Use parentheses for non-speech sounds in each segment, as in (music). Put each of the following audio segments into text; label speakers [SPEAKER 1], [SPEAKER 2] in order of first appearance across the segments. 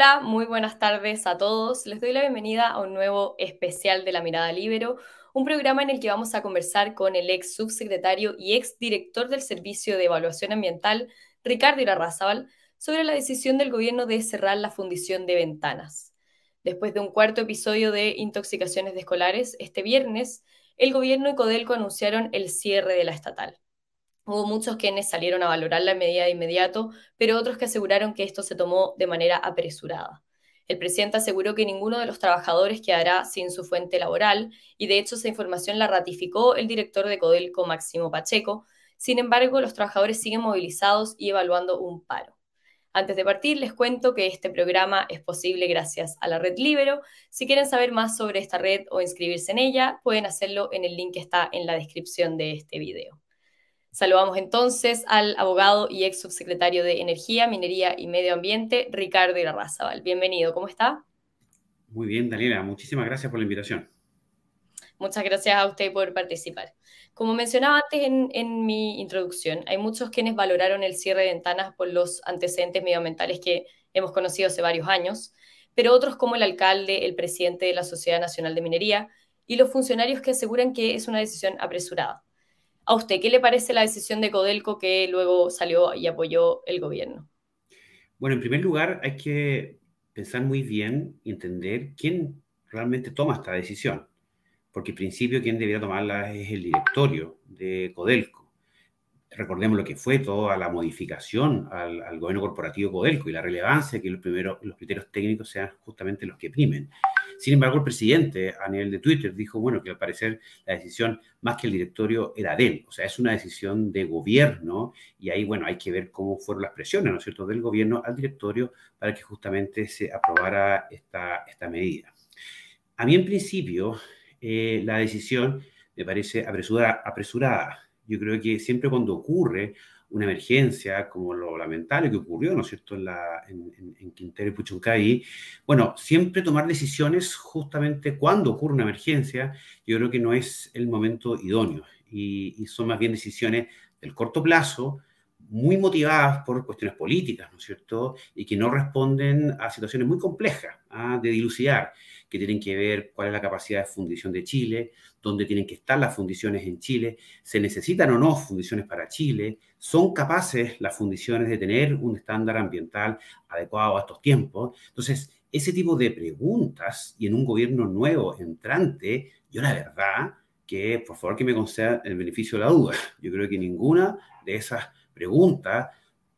[SPEAKER 1] Hola, muy buenas tardes a todos. Les doy la bienvenida a un nuevo especial de La Mirada Libero, un programa en el que vamos a conversar con el ex subsecretario y ex director del Servicio de Evaluación Ambiental, Ricardo Irarrázaval, sobre la decisión del gobierno de cerrar la fundición de ventanas. Después de un cuarto episodio de intoxicaciones de escolares, este viernes, el gobierno y Codelco anunciaron el cierre de la estatal. Hubo muchos quienes salieron a valorar la medida de inmediato, pero otros que aseguraron que esto se tomó de manera apresurada. El presidente aseguró que ninguno de los trabajadores quedará sin su fuente laboral y de hecho esa información la ratificó el director de Codelco, Máximo Pacheco. Sin embargo, los trabajadores siguen movilizados y evaluando un paro. Antes de partir, les cuento que este programa es posible gracias a la red Libero. Si quieren saber más sobre esta red o inscribirse en ella, pueden hacerlo en el link que está en la descripción de este video. Saludamos entonces al abogado y ex subsecretario de Energía, Minería y Medio Ambiente, Ricardo Irarrázaval. Bienvenido, ¿cómo está?
[SPEAKER 2] Muy bien, Daniela, muchísimas gracias por la invitación.
[SPEAKER 1] Muchas gracias a usted por participar. Como mencionaba antes en, mi introducción, hay muchos quienes valoraron el cierre de ventanas por los antecedentes medioambientales que hemos conocido hace varios años, pero otros como el alcalde, el presidente de la Sociedad Nacional de Minería y los funcionarios que aseguran que es una decisión apresurada. ¿A usted qué le parece la decisión de Codelco que luego salió y apoyó el gobierno?
[SPEAKER 2] Bueno, en primer lugar hay que pensar muy bien y entender quién realmente toma esta decisión, porque en principio quien debería tomarla es el directorio de Codelco recordemos lo que fue toda la modificación al, gobierno corporativo Codelco y la relevancia que los, primeros, los criterios técnicos sean justamente los que primen. Sin embargo, el presidente a nivel de Twitter dijo, bueno, que al parecer la decisión más que el directorio era de él, o sea, es una decisión de gobierno y ahí, bueno, hay que ver cómo fueron las presiones, ¿no es cierto?, del gobierno al directorio para que justamente se aprobara esta, esta medida. A mí, en principio, eh, la decisión me parece apresurada, apresurada yo creo que siempre cuando ocurre una emergencia, como lo lamentable que ocurrió, ¿no es cierto?, en, la, en, Quintero y Puchuncaví, bueno, siempre tomar decisiones justamente cuando ocurre una emergencia, yo creo que no es el momento idóneo y, son más bien decisiones del corto plazo, muy motivadas por cuestiones políticas, ¿no es cierto?, y que no responden a situaciones muy complejas ¿ah? de dilucidar que tienen que ver cuál es la capacidad de fundición de Chile, dónde tienen que estar las fundiciones en Chile, se necesitan o no fundiciones para Chile, son capaces las fundiciones de tener un estándar ambiental adecuado a estos tiempos. Entonces, ese tipo de preguntas y en un gobierno nuevo, entrante, yo la verdad que, por favor, que me conceda el beneficio de la duda. Yo creo que ninguna de esas preguntas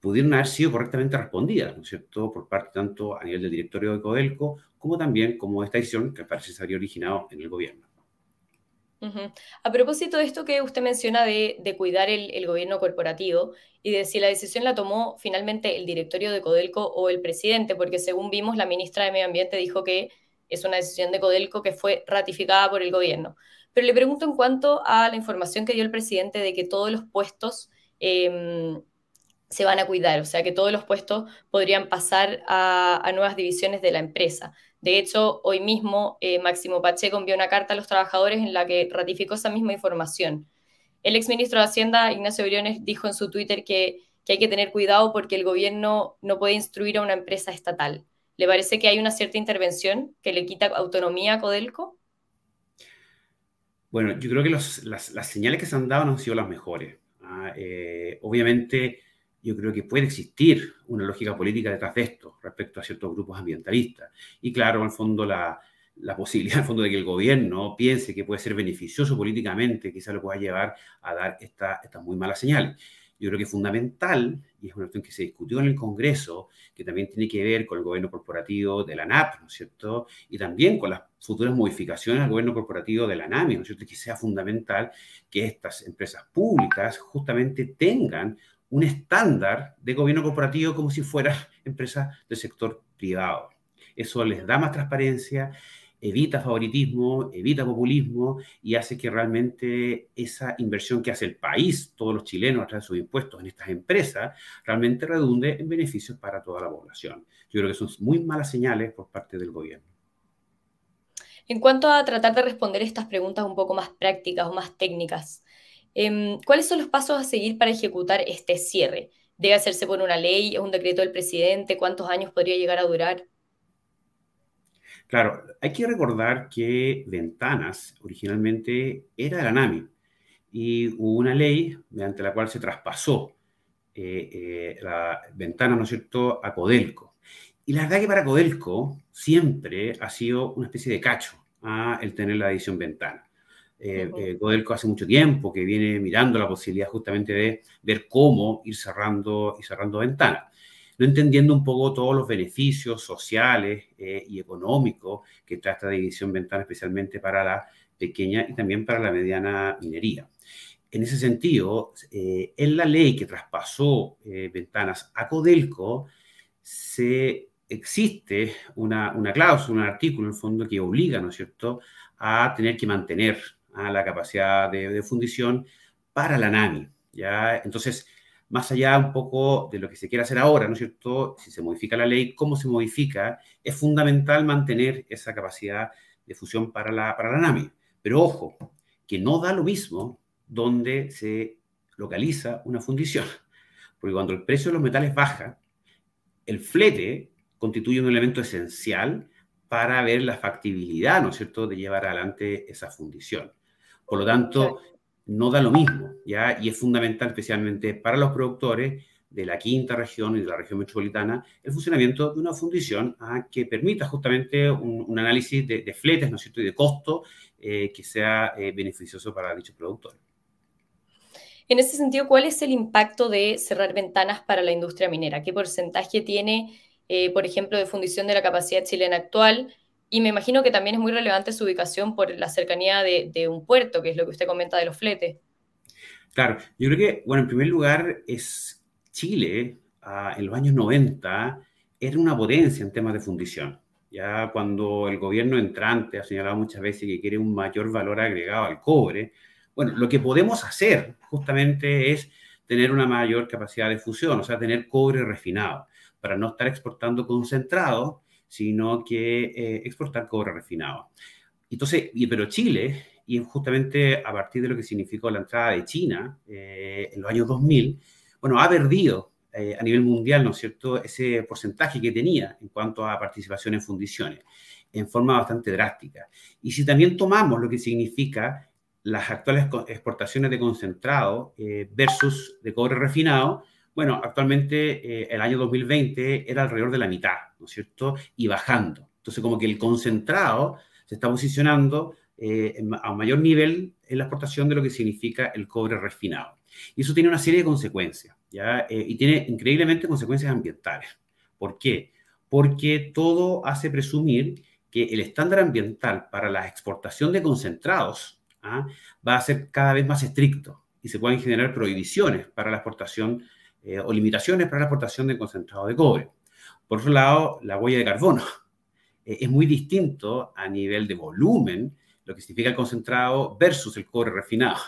[SPEAKER 2] pudieron haber sido correctamente respondidas, ¿no es cierto?, por parte tanto a nivel del directorio de Codelco como también como esta decisión que parece se había originado en el gobierno.
[SPEAKER 1] A propósito de esto que usted menciona de, cuidar el, gobierno corporativo y de si la decisión la tomó finalmente el directorio de Codelco o el presidente, porque según vimos, la ministra de Medio Ambiente dijo que es una decisión de Codelco que fue ratificada por el gobierno. Pero le pregunto en cuanto a la información que dio el presidente de que todos los puestos em, se van a cuidar, o sea que todos los puestos podrían pasar a nuevas divisiones de la empresa. De hecho, hoy mismo eh, Máximo Pacheco envió una carta a los trabajadores en la que ratificó esa misma información. El exministro de Hacienda, Ignacio Briones, dijo en su Twitter que, hay que tener cuidado porque el gobierno no puede instruir a una empresa estatal. ¿Le parece que hay una cierta intervención que le quita autonomía a Codelco?
[SPEAKER 2] Bueno, yo creo que las, señales que se han dado no han sido las mejores. ¿ah? Eh, obviamente, yo creo que puede existir una lógica política detrás de esto respecto a ciertos grupos ambientalistas. Y claro, al fondo la, la posibilidad (laughs) al fondo de que el gobierno piense que puede ser beneficioso políticamente, quizá lo pueda llevar a dar esta, esta muy mala señal. Yo creo que es fundamental, y es una cuestión que se discutió en el Congreso, que también tiene que ver con el gobierno corporativo de la NAP, ¿no es cierto? Y también con las futuras modificaciones al gobierno corporativo de la NAMI, ¿no es cierto? Que sea fundamental que estas empresas públicas justamente tengan un estándar de gobierno corporativo como si fuera (laughs) empresa del sector privado. Eso les da más transparencia, evita favoritismo, evita populismo y hace que realmente esa inversión que hace el país, todos los chilenos a través de sus impuestos en estas empresas, realmente redunde en beneficios para toda la población. Yo creo que son muy malas señales por parte del gobierno.
[SPEAKER 1] En cuanto a tratar de responder estas preguntas un poco más prácticas o más técnicas, Em, ¿Cuáles son los pasos a seguir para ejecutar este cierre? ¿Debe hacerse por una ley? ¿Es un decreto del presidente? ¿Cuántos años podría llegar a durar?
[SPEAKER 2] Claro, hay que recordar que Ventanas originalmente era de la NAMI y hubo una ley mediante la cual se traspasó eh, eh, la ventana, ¿no es cierto?, a Codelco. Y la verdad que para Codelco siempre ha sido una especie de cacho a el tener la edición ventana. Eh, Codelco hace mucho tiempo que viene mirando la posibilidad justamente de ver cómo ir cerrando y cerrando ventanas no entendiendo un poco todos los beneficios sociales eh, y económicos que trae esta división ventana, especialmente para la pequeña y también para la mediana minería. En ese sentido, eh, en la ley que traspasó eh, ventanas a Codelco, se existe una, cláusula, un artículo en el fondo que obliga, ¿no es cierto?, a tener que mantener a la capacidad de, fundición para la NAMI. ¿ya? Entonces, más allá un poco de lo que se quiere hacer ahora, ¿no es cierto? Si se modifica la ley, cómo se modifica, es fundamental mantener esa capacidad de fusión para la, para la NAMI. Pero ojo, que no da lo mismo donde se localiza una fundición. Porque cuando el precio de los metales baja, el flete constituye un elemento esencial para ver la factibilidad, ¿no es cierto?, de llevar adelante esa fundición. Por lo tanto, no da lo mismo, ¿ya? Y es fundamental, especialmente para los productores de la quinta región y de la región metropolitana, el funcionamiento de una fundición ¿ah? que permita justamente un, análisis de, fletes, ¿no es cierto?, y de costo eh, que sea eh, beneficioso para dichos productores.
[SPEAKER 1] En ese sentido, ¿cuál es el impacto de cerrar ventanas para la industria minera? ¿Qué porcentaje tiene, eh, por ejemplo, de fundición de la capacidad chilena actual? Y me imagino que también es muy relevante su ubicación por la cercanía de, un puerto, que es lo que usted comenta de los fletes.
[SPEAKER 2] Claro, yo creo que, bueno, en primer lugar, es Chile, ah, en los años 90, era una potencia en temas de fundición. Ya cuando el gobierno entrante ha señalado muchas veces que quiere un mayor valor agregado al cobre, bueno, lo que podemos hacer justamente es tener una mayor capacidad de fusión, o sea, tener cobre refinado, para no estar exportando concentrado sino que eh, exportar cobre refinado. Entonces, y, pero Chile, y justamente a partir de lo que significó la entrada de China eh, en los años 2000, bueno, ha perdido eh, a nivel mundial, ¿no es cierto?, ese porcentaje que tenía en cuanto a participación en fundiciones, en forma bastante drástica. Y si también tomamos lo que significa las actuales exportaciones de concentrado versus de cobre refinado, bueno, actualmente el año 2020 era alrededor de la mitad, ¿no es cierto? Y bajando. Entonces, como que el concentrado se está posicionando eh, a mayor nivel en la exportación de lo que significa el cobre refinado. Y eso tiene una serie de consecuencias, ¿ya? Eh, y tiene increíblemente consecuencias ambientales. ¿Por qué? Porque todo hace presumir que el estándar ambiental para la exportación de concentrados ¿ah? va a ser cada vez más estricto y se pueden generar prohibiciones para la exportación eh, o limitaciones para la exportación de concentrado de cobre. Por otro lado, la huella de carbono (laughs) eh, es muy distinto a nivel de volumen, lo que significa el concentrado versus el cobre refinado.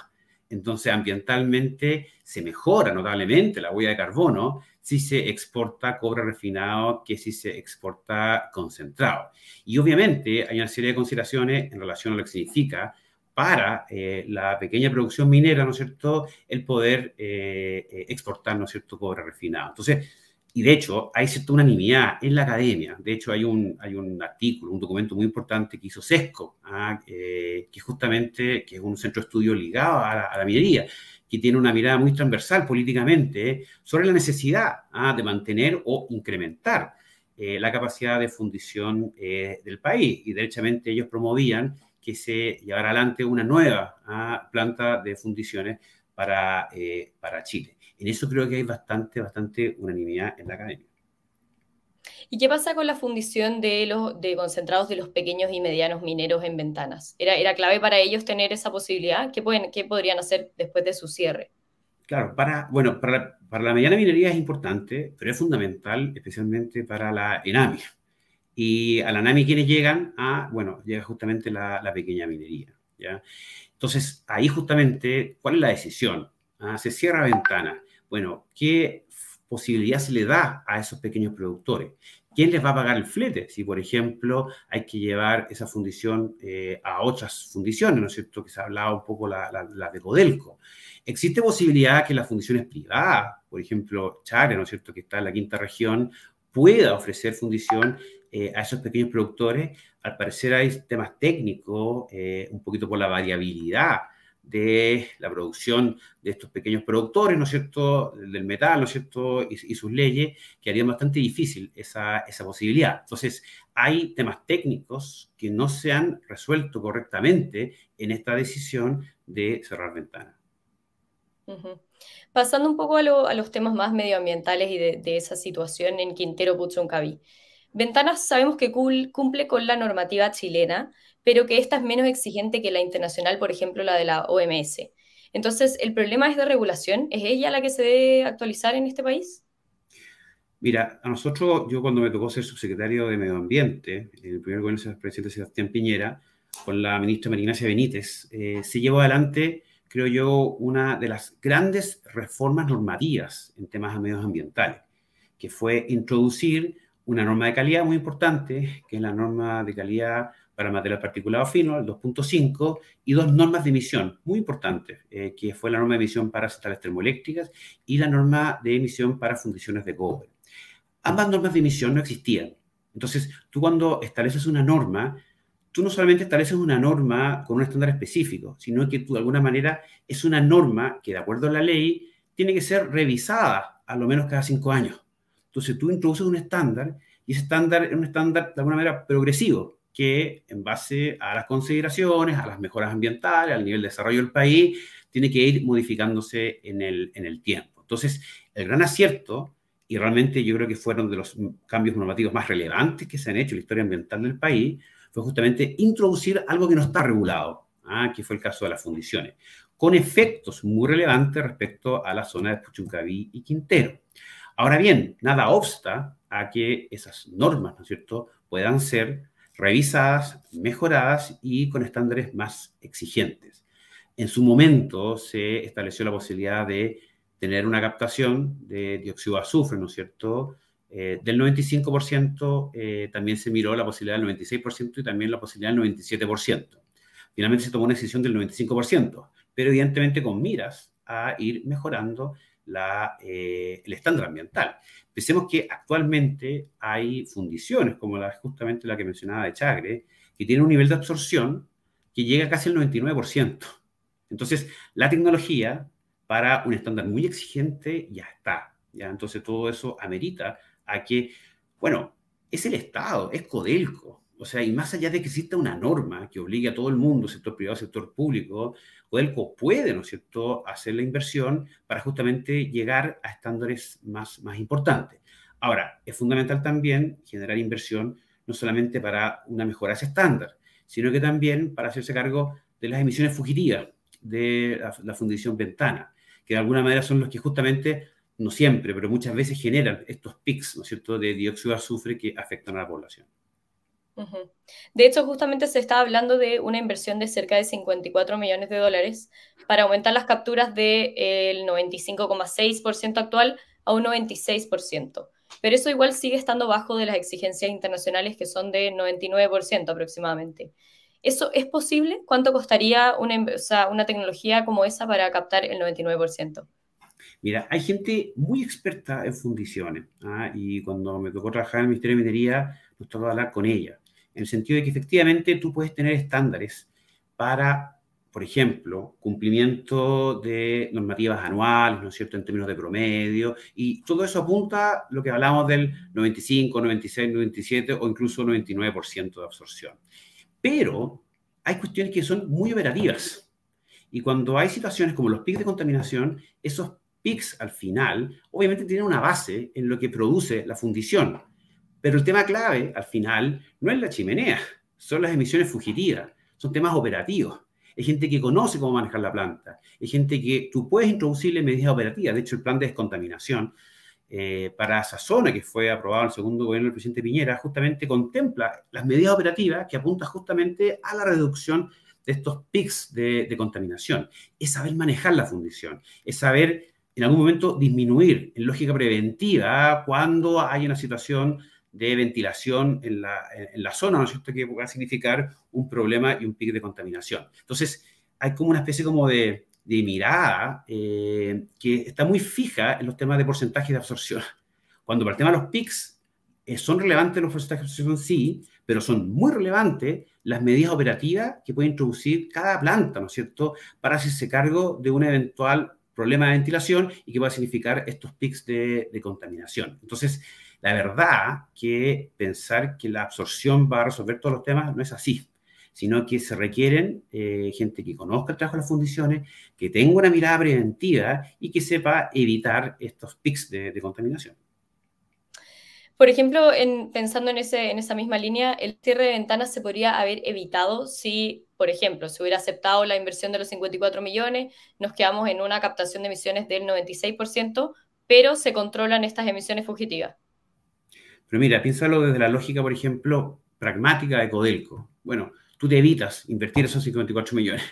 [SPEAKER 2] Entonces, ambientalmente se mejora notablemente la huella de carbono si se exporta cobre refinado que si se exporta concentrado. Y obviamente hay una serie de consideraciones en relación a lo que significa para eh, la pequeña producción minera, ¿no es cierto?, el poder eh, exportar, ¿no es cierto?, cobre refinado. Entonces, y de hecho, hay cierta unanimidad en la academia. De hecho, hay un, hay un artículo, un documento muy importante que hizo SESCO, ¿ah? eh, que justamente que es un centro de estudio ligado a la, minería, que tiene una mirada muy transversal políticamente sobre la necesidad ¿ah? de mantener o incrementar eh, la capacidad de fundición eh, del país. Y derechamente ellos promovían que se llevara adelante una nueva ¿ah? planta de fundiciones para, para Chile. En eso creo que hay bastante, bastante unanimidad en la academia.
[SPEAKER 1] ¿Y qué pasa con la fundición de los de concentrados de los pequeños y medianos mineros en ventanas? ¿Era, era clave para ellos tener esa posibilidad? ¿Qué, pueden, qué podrían hacer después de su cierre?
[SPEAKER 2] Claro, para, bueno, para para la mediana minería es importante, pero es fundamental especialmente para la ENAMI. Y a la ENAMI quienes llegan a, bueno, llega justamente la, la pequeña minería. ¿ya? Entonces, ahí justamente, ¿cuál es la decisión? Ah, se cierra ventana bueno, ¿qué posibilidad se le da a esos pequeños productores? ¿Quién les va a pagar el flete? Si, por ejemplo, hay que llevar esa fundición eh, a otras fundiciones, ¿no es cierto? Que se ha hablado un poco la, de Codelco. ¿Existe posibilidad que las fundiciones privadas, por ejemplo, Chare, ¿no es cierto?, que está en la quinta región, pueda ofrecer fundición eh, a esos pequeños productores. Al parecer hay temas técnicos, eh, un poquito por la variabilidad de la producción de estos pequeños productores, ¿no es cierto?, del metal, ¿no es cierto?, y, sus leyes, que harían bastante difícil esa, esa, posibilidad. Entonces, hay temas técnicos que no se han resuelto correctamente en esta decisión de cerrar ventanas.
[SPEAKER 1] Pasando un poco a, los temas más medioambientales y de, esa situación en Quintero Puchuncaví. Ventanas sabemos que cumple con la normativa chilena, pero que esta es menos exigente que la internacional, por ejemplo, la de la OMS. Entonces, ¿el problema es de regulación? ¿Es ella la que se debe actualizar en este país?
[SPEAKER 2] Mira, a nosotros, yo cuando me tocó ser subsecretario de Medio Ambiente, en el primer gobierno del presidente Sebastián Piñera, con la ministra Marignacia Benítez, eh, se llevó adelante, creo yo, una de las grandes reformas normativas en temas medioambientales, que fue introducir una norma de calidad muy importante, que es la norma de calidad para material particulado fino, el 2.5, y dos normas de emisión muy importantes, eh, que fue la norma de emisión para centrales termoeléctricas y la norma de emisión para fundiciones de cobre. Ambas normas de emisión no existían. Entonces, tú cuando estableces una norma, tú no solamente estableces una norma con un estándar específico, sino que tú de alguna manera es una norma que de acuerdo a la ley tiene que ser revisada a lo menos cada cinco años. Entonces tú introduces un estándar y ese estándar es un estándar de alguna manera progresivo que en base a las consideraciones, a las mejoras ambientales, al nivel de desarrollo del país, tiene que ir modificándose en el, en el tiempo. Entonces, el gran acierto, y realmente yo creo que fueron de los cambios normativos más relevantes que se han hecho en la historia ambiental del país, fue justamente introducir algo que no está regulado, ¿ah? que fue el caso de las fundiciones, con efectos muy relevantes respecto a la zona de Puchuncaví y Quintero. Ahora bien, nada obsta a que esas normas, ¿no es cierto?, puedan ser revisadas, mejoradas y con estándares más exigentes. En su momento se estableció la posibilidad de tener una captación de dióxido de azufre, ¿no es cierto?, eh, del 95%, eh, también se miró la posibilidad del 96% y también la posibilidad del 97%. Finalmente se tomó una decisión del 95%, pero evidentemente con miras a ir mejorando eh, el estándar ambiental. Pensemos que actualmente hay fundiciones, como la, justamente la que mencionaba de Chagre, que tienen un nivel de absorción que llega casi al 99%. Entonces, la tecnología para un estándar muy exigente ya está. ¿ya? Entonces, todo eso amerita a que, bueno, es el Estado, es Codelco, o sea, y más allá de que exista una norma que obligue a todo el mundo, sector privado, sector público, Codelco puede, ¿no es cierto?, hacer la inversión para justamente llegar a estándares más, más importantes. Ahora, es fundamental también generar inversión no solamente para una mejora de ese estándar, sino que también para hacerse cargo de las emisiones fugitivas de la, la fundición Ventana, que de alguna manera son los que justamente, no siempre, pero muchas veces generan estos pics, ¿no es cierto?, de dióxido de azufre que afectan a la población.
[SPEAKER 1] De hecho, justamente se está hablando de una inversión de cerca de 54 millones de dólares para aumentar las capturas del 95,6% actual a un 96%. Pero eso igual sigue estando bajo de las exigencias internacionales que son de 99% aproximadamente. ¿Eso es posible? ¿Cuánto costaría una, una tecnología como esa para captar el 99%?
[SPEAKER 2] Mira, hay gente muy experta en fundiciones ¿ah? y cuando me tocó trabajar en el Ministerio de Minería, tocó hablar con ella en el sentido de que efectivamente tú puedes tener estándares para, por ejemplo, cumplimiento de normativas anuales, ¿no es cierto?, en términos de promedio, y todo eso apunta a lo que hablamos del 95, 96, 97 o incluso 99% de absorción. Pero hay cuestiones que son muy operativas. Y cuando hay situaciones como los pics de contaminación, esos pics al final obviamente tienen una base en lo que produce la fundición. Pero el tema clave, al final, no es la chimenea, son las emisiones fugitivas, son temas operativos. Hay gente que conoce cómo manejar la planta, hay gente que tú puedes introducirle medidas operativas. De hecho, el plan de descontaminación eh, para esa zona que fue aprobado en el segundo gobierno del presidente Piñera justamente contempla las medidas operativas que apuntan justamente a la reducción de estos pics de, de contaminación. Es saber manejar la fundición, es saber en algún momento disminuir en lógica preventiva cuando hay una situación de ventilación en la, en la zona, ¿no es cierto?, que va a significar un problema y un pic de contaminación. Entonces, hay como una especie como de, de mirada eh, que está muy fija en los temas de porcentaje de absorción. Cuando para el tema de los pics, eh, son relevantes los porcentajes de sí, pero son muy relevantes las medidas operativas que puede introducir cada planta, ¿no es cierto?, para hacerse cargo de un eventual problema de ventilación y que va a significar estos pics de, contaminación. Entonces, la verdad que pensar que la absorción va a resolver todos los temas no es así, sino que se requieren eh, gente que conozca el trabajo de las fundiciones, que tenga una mirada preventiva y que sepa evitar estos pics de contaminación.
[SPEAKER 1] Por ejemplo, pensando en, en esa misma línea, el cierre de ventanas se podría haber evitado si, por ejemplo, se hubiera aceptado la inversión de los 54 millones, nos quedamos en una captación de emisiones del 96%, pero se controlan estas emisiones fugitivas.
[SPEAKER 2] Pero mira, piénsalo desde la lógica, por ejemplo, pragmática de Codelco. Bueno, tú te evitas invertir esos 54 millones.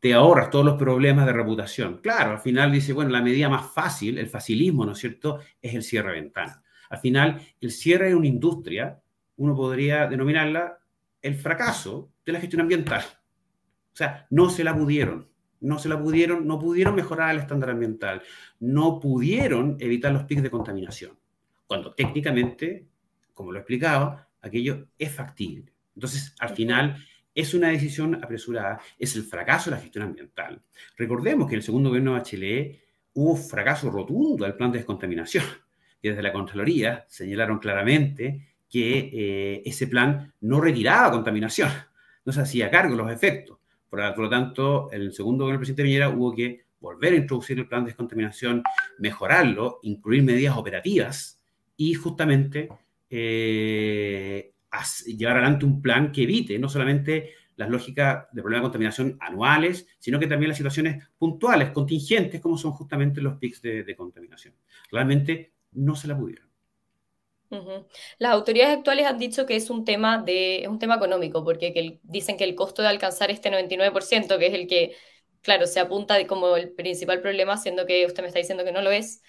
[SPEAKER 2] Te ahorras todos los problemas de reputación. Claro, al final dice, bueno, la medida más fácil, el facilismo, ¿no es cierto?, es el cierre de ventanas. Al final, el cierre de una industria, uno podría denominarla el fracaso de la gestión ambiental. O sea, no se la pudieron, no se la pudieron, no pudieron mejorar el estándar ambiental, no pudieron evitar los picos de contaminación, cuando técnicamente, como lo he explicado, aquello es factible. Entonces, al final, es una decisión apresurada, es el fracaso de la gestión ambiental. Recordemos que en el segundo gobierno de Bachelet hubo fracaso rotundo del plan de descontaminación (laughs) desde la Contraloría señalaron claramente que eh, ese plan no retiraba contaminación, (laughs) no se hacía cargo de los efectos. Por, lo tanto, en el segundo gobierno del presidente Piñera hubo que volver a introducir el plan de descontaminación, mejorarlo, incluir medidas operativas y justamente eh, llevar adelante un plan que evite no solamente las lógicas de problemas de contaminación anuales, sino que también las situaciones puntuales, contingentes, como son justamente los pics de, contaminación. Realmente no se la pudieron.
[SPEAKER 1] Las autoridades actuales han dicho que es un tema, de, es un tema económico, porque dicen que el costo de alcanzar este 99%, que es el que, claro, se apunta como el principal problema, siendo que usted me está diciendo que no lo es,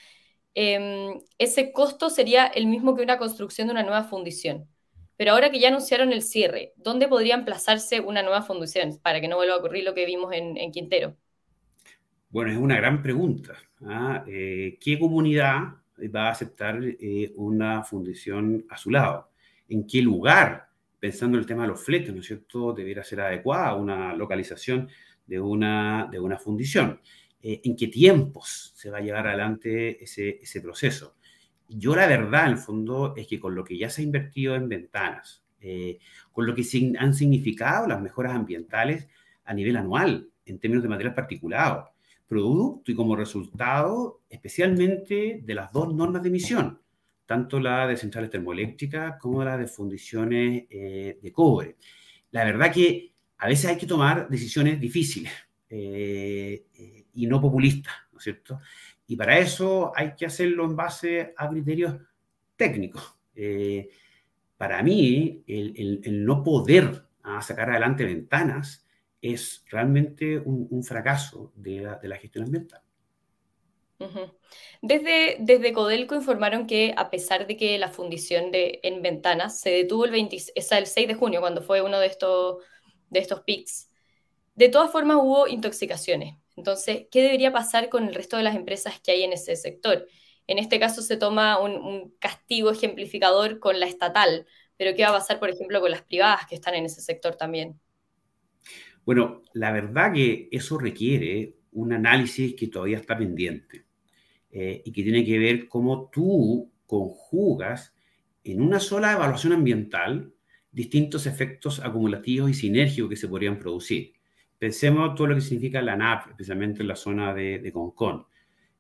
[SPEAKER 1] em, ese costo sería el mismo que una construcción de una nueva fundición. Pero ahora que ya anunciaron el cierre, ¿dónde podría emplazarse una nueva fundición para que no vuelva a ocurrir lo que vimos en, Quintero?
[SPEAKER 2] Bueno, es una gran pregunta. ¿ah? Eh, ¿Qué comunidad va a aceptar eh, una fundición a su lado. ¿En qué lugar, pensando en el tema de los fletes, ¿no es cierto?, debiera ser adecuada una localización de una, de una fundición. Eh, ¿En qué tiempos se va a llevar adelante ese, ese proceso? Yo la verdad, en el fondo, es que con lo que ya se ha invertido en ventanas, eh, con lo que han significado las mejoras ambientales a nivel anual, en términos de material particulado, producto y como resultado especialmente de las dos normas de emisión, tanto la de centrales termoeléctricas como la de fundiciones eh, de cobre. La verdad que a veces hay que tomar decisiones difíciles eh, eh, y no populistas, ¿no es cierto? Y para eso hay que hacerlo en base a criterios técnicos. para mí, el, no poder ah, sacar adelante ventanas es realmente un, fracaso de la, gestión ambiental.
[SPEAKER 1] desde, desde Codelco informaron que a pesar de que la fundición de, en ventanas se detuvo el, 20, el 6 de junio, cuando fue uno de estos, de estos pics, de todas formas hubo intoxicaciones. Entonces, ¿qué debería pasar con el resto de las empresas que hay en ese sector? En este caso se toma un, castigo ejemplificador con la estatal, pero ¿qué va a pasar, por ejemplo, con las privadas que están en ese sector también?
[SPEAKER 2] Bueno, la verdad que eso requiere un análisis que todavía está pendiente eh, y que tiene que ver cómo tú conjugas en una sola evaluación ambiental distintos efectos acumulativos y sinérgicos que se podrían producir. Pensemos todo lo que significa la NAP, especialmente en la zona de, Concón.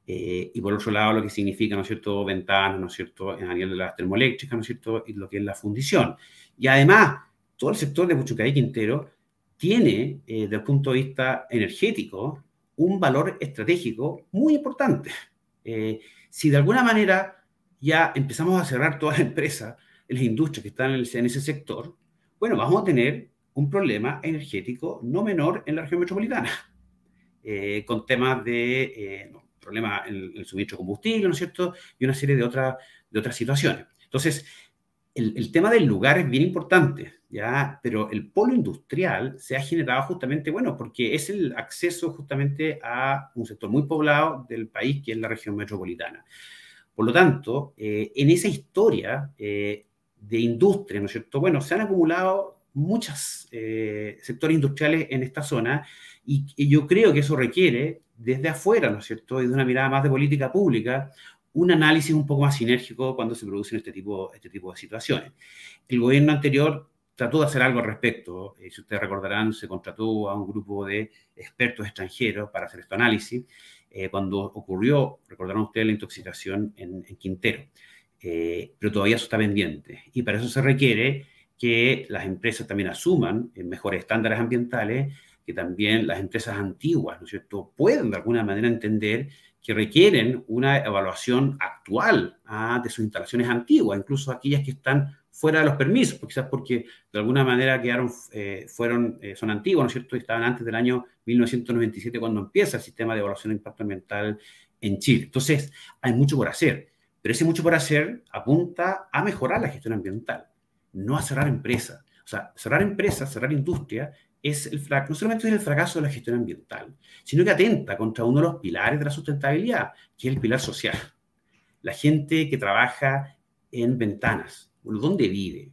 [SPEAKER 2] Eh, y por otro lado, lo que significa, ¿no es cierto?, ventanas, ¿no es cierto?, en nivel de las termoeléctricas, ¿no es cierto?, y lo que es la fundición. Y además, todo el sector de Puchucay Quintero tiene, eh, desde el punto de vista energético, un valor estratégico muy importante. Eh, si de alguna manera ya empezamos a cerrar todas las empresas, las industrias que están en, ese sector, bueno, vamos a tener un problema energético no menor en la región metropolitana, eh, con temas de problemas en el suministro de combustible, ¿no es cierto? Y una serie de, otras de otras situaciones. Entonces, el, tema del lugar es bien importante, ¿ya? Pero el polo industrial se ha generado justamente, bueno, porque es el acceso justamente a un sector muy poblado del país, que es la región metropolitana. Por lo tanto, eh, en esa historia de industria, ¿no es cierto? Bueno, se han acumulado muchos sectores industriales en esta zona y, y, yo creo que eso requiere, desde afuera, ¿no es cierto? Y de una mirada más de política pública, un análisis un poco más sinérgico cuando se producen este tipo, este tipo de situaciones. El gobierno anterior trató de hacer algo al respecto. Eh, si ustedes recordarán, se contrató a un grupo de expertos extranjeros para hacer este análisis. Eh, cuando ocurrió, recordarán ustedes la intoxicación en, Quintero. Eh, pero todavía eso está pendiente. Y para eso se requiere que las empresas también asuman mejores estándares ambientales, que también las empresas antiguas, ¿no es cierto?, puedan de alguna manera entender que requieren una evaluación actual ah, de sus instalaciones antiguas, incluso aquellas que están fuera de los permisos, quizás porque de alguna manera quedaron, eh, fueron, eh, son antiguas, ¿no es cierto? estaban antes del año 1997 cuando empieza el sistema de evaluación de impacto ambiental en Chile. Entonces, hay mucho por hacer, pero ese mucho por hacer apunta a mejorar la gestión ambiental, no a cerrar empresas. O sea, cerrar empresas, cerrar industria, es el, no solamente es el fracaso de la gestión ambiental, sino que atenta contra uno de los pilares de la sustentabilidad, que es el pilar social. La gente que trabaja en ventanas, bueno, ¿dónde vive?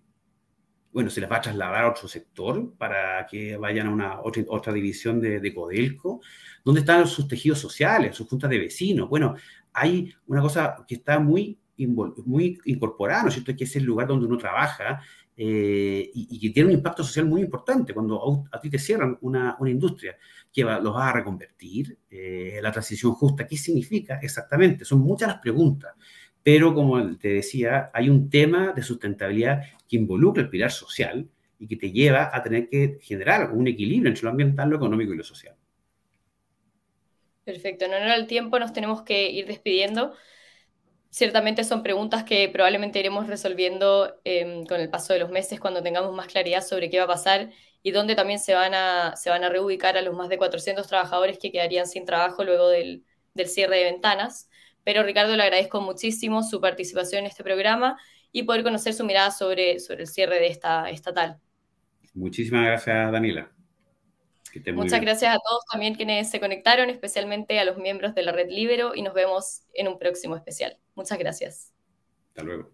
[SPEAKER 2] Bueno, se les va a trasladar a otro sector para que vayan a una otra, otra división de, de, Codelco. ¿Dónde están sus tejidos sociales, sus juntas de vecinos? Bueno, hay una cosa que está muy, muy incorporada, ¿no es cierto? Que es el lugar donde uno trabaja eh, y, que tiene un impacto social muy importante cuando a, ti te cierran una, una industria que los va a reconvertir, eh, la transición justa, ¿qué significa exactamente? Son muchas las preguntas, pero como te decía, hay un tema de sustentabilidad que involucra el pilar social y que te lleva a tener que generar un equilibrio entre lo ambiental, lo económico y lo social.
[SPEAKER 1] Perfecto, en honor al tiempo nos tenemos que ir despidiendo ciertamente son preguntas que probablemente iremos resolviendo em, con el paso de los meses cuando tengamos más claridad sobre qué va a pasar y dónde también se van a, se van a reubicar a los más de 400 trabajadores que quedarían sin trabajo luego del, cierre de ventanas. Pero Ricardo, le agradezco muchísimo su participación en este programa y poder conocer su mirada sobre, sobre el cierre de esta estatal.
[SPEAKER 2] Muchísimas gracias, Daniela.
[SPEAKER 1] Muchas gracias a todos también quienes se conectaron, especialmente a los miembros de la Red Libero y nos vemos en un próximo especial. Muchas gracias.
[SPEAKER 2] Hasta luego.